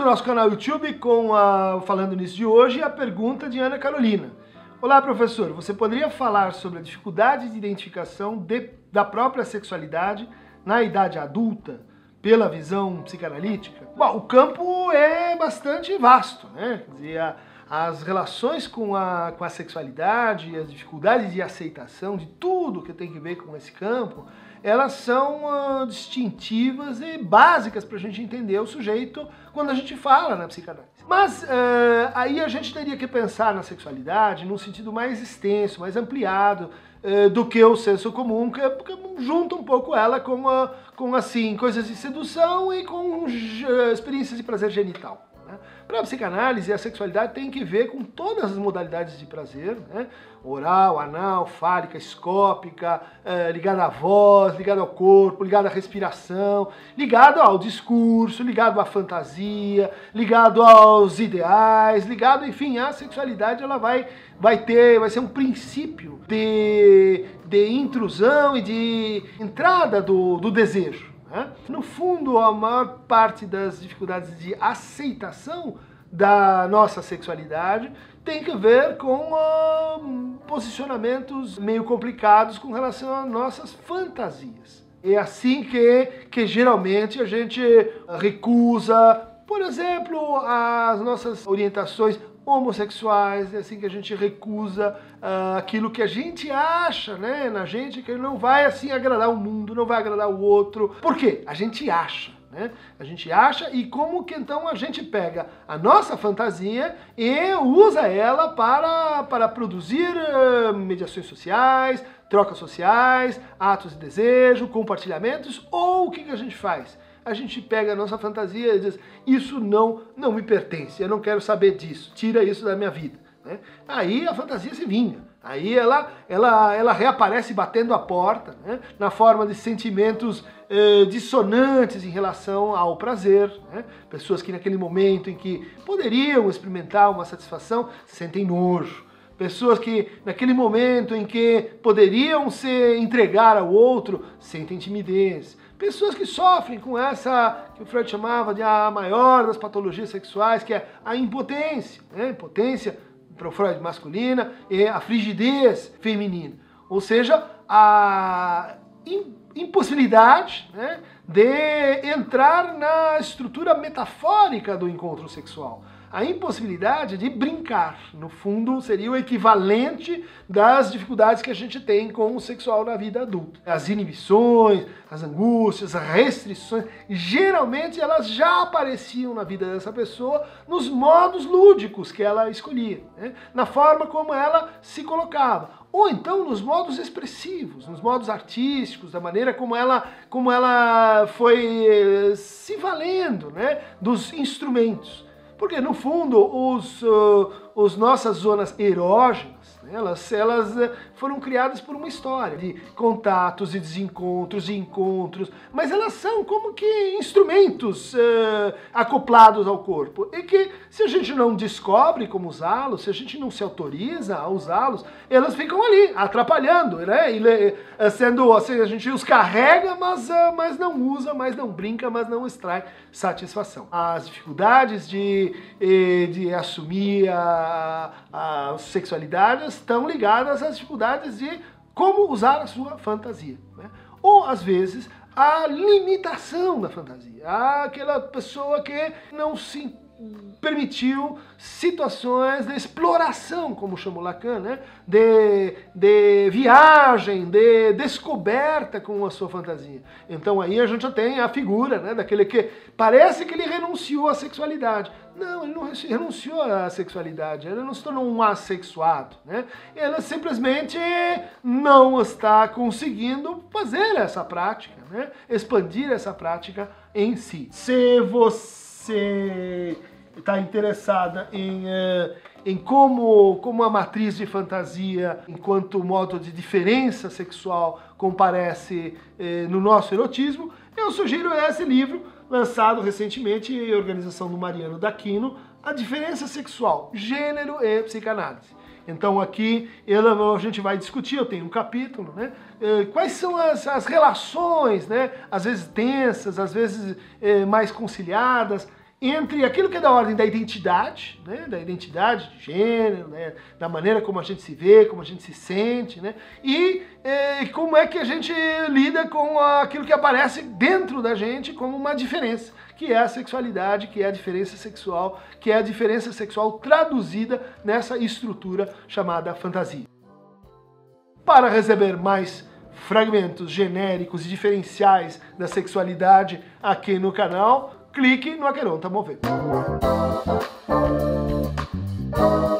do nosso canal YouTube com a Falando Nisso de hoje a pergunta de Ana Carolina. Olá, professor, você poderia falar sobre a dificuldade de identificação de, da própria sexualidade na idade adulta pela visão psicanalítica? Bom, o campo é bastante vasto, né? Quer dizer, a, as relações com a, com a sexualidade, as dificuldades de aceitação de tudo que tem que ver com esse campo, elas são uh, distintivas e básicas para a gente entender o sujeito quando a gente fala na psicanálise. Mas uh, aí a gente teria que pensar na sexualidade num sentido mais extenso, mais ampliado uh, do que o senso comum, que, que junta um pouco ela com, com assim coisas de sedução e com experiências de prazer genital. Para a psicanálise, a sexualidade tem que ver com todas as modalidades de prazer, né? oral, anal, fálica, escópica, é, ligada à voz, ligada ao corpo, ligada à respiração, ligado ao discurso, ligado à fantasia, ligado aos ideais, ligado, enfim, a sexualidade ela vai, vai ter, vai ser um princípio de, de intrusão e de entrada do, do desejo. Né? No fundo, a maior parte das dificuldades de aceitação da nossa sexualidade tem que ver com uh, posicionamentos meio complicados com relação às nossas fantasias. É assim que, que geralmente a gente recusa, por exemplo, as nossas orientações homossexuais, é assim que a gente recusa uh, aquilo que a gente acha, né, na gente, que não vai assim agradar o mundo, não vai agradar o outro. Por quê? A gente acha. Né? A gente acha e como que então a gente pega a nossa fantasia e usa ela para, para produzir uh, mediações sociais, trocas sociais, atos de desejo, compartilhamentos, ou o que, que a gente faz? a gente pega a nossa fantasia e diz: Isso não, não me pertence, eu não quero saber disso, tira isso da minha vida. Né? Aí a fantasia se vinga. Aí ela, ela, ela reaparece batendo a porta, né? na forma de sentimentos eh, dissonantes em relação ao prazer. Né? Pessoas que naquele momento em que poderiam experimentar uma satisfação se sentem nojo. Pessoas que naquele momento em que poderiam se entregar ao outro sentem timidez. Pessoas que sofrem com essa que o Freud chamava de a maior das patologias sexuais, que é a impotência. Né? Impotência, para o Freud, masculina, e a frigidez feminina. Ou seja, a impossibilidade né, de entrar na estrutura metafórica do encontro sexual a impossibilidade de brincar. No fundo, seria o equivalente das dificuldades que a gente tem com o sexual na vida adulta. As inibições, as angústias, as restrições, geralmente elas já apareciam na vida dessa pessoa nos modos lúdicos que ela escolhia, né? na forma como ela se colocava ou então nos modos expressivos, nos modos artísticos, da maneira como ela, como ela foi eh, se valendo né, dos instrumentos. Porque, no fundo, os, uh, os nossas zonas erógenas, né, elas, elas eh, foram criadas por uma história de contatos e desencontros e encontros, mas elas são como que instrumentos uh, acoplados ao corpo. E que, se a gente não descobre como usá-los, se a gente não se autoriza a usá-los, elas ficam ali, atrapalhando, né? E, uh, sendo, assim, a gente os carrega, mas, uh, mas não usa, mas não brinca, mas não extrai satisfação. As dificuldades de, de assumir a, a sexualidade estão ligadas às dificuldades de como usar a sua fantasia. Né? Ou, às vezes, a limitação da fantasia. Aquela pessoa que não se permitiu situações de exploração, como chamou Lacan, né? de, de viagem, de descoberta com a sua fantasia. Então aí a gente já tem a figura né? daquele que parece que ele renunciou à sexualidade. Não, ele não renunciou à sexualidade, ele não se tornou um assexuado. Né? Ele simplesmente não está conseguindo fazer essa prática, né? expandir essa prática em si. Se você está interessada em, eh, em como, como a matriz de fantasia, enquanto modo de diferença sexual, comparece eh, no nosso erotismo, eu sugiro esse livro, lançado recentemente em organização do Mariano Daquino, A Diferença Sexual, Gênero e Psicanálise. Então aqui a gente vai discutir, eu tenho um capítulo, né? Eh, quais são as, as relações, né? Às vezes tensas, às vezes mais conciliadas, entre aquilo que é da ordem da identidade, né, da identidade de gênero, né, da maneira como a gente se vê, como a gente se sente, né, e é, como é que a gente lida com aquilo que aparece dentro da gente como uma diferença, que é a sexualidade, que é a diferença sexual, que é a diferença sexual traduzida nessa estrutura chamada fantasia. Para receber mais fragmentos genéricos e diferenciais da sexualidade aqui no canal, clique no Aqueron Tamover. Música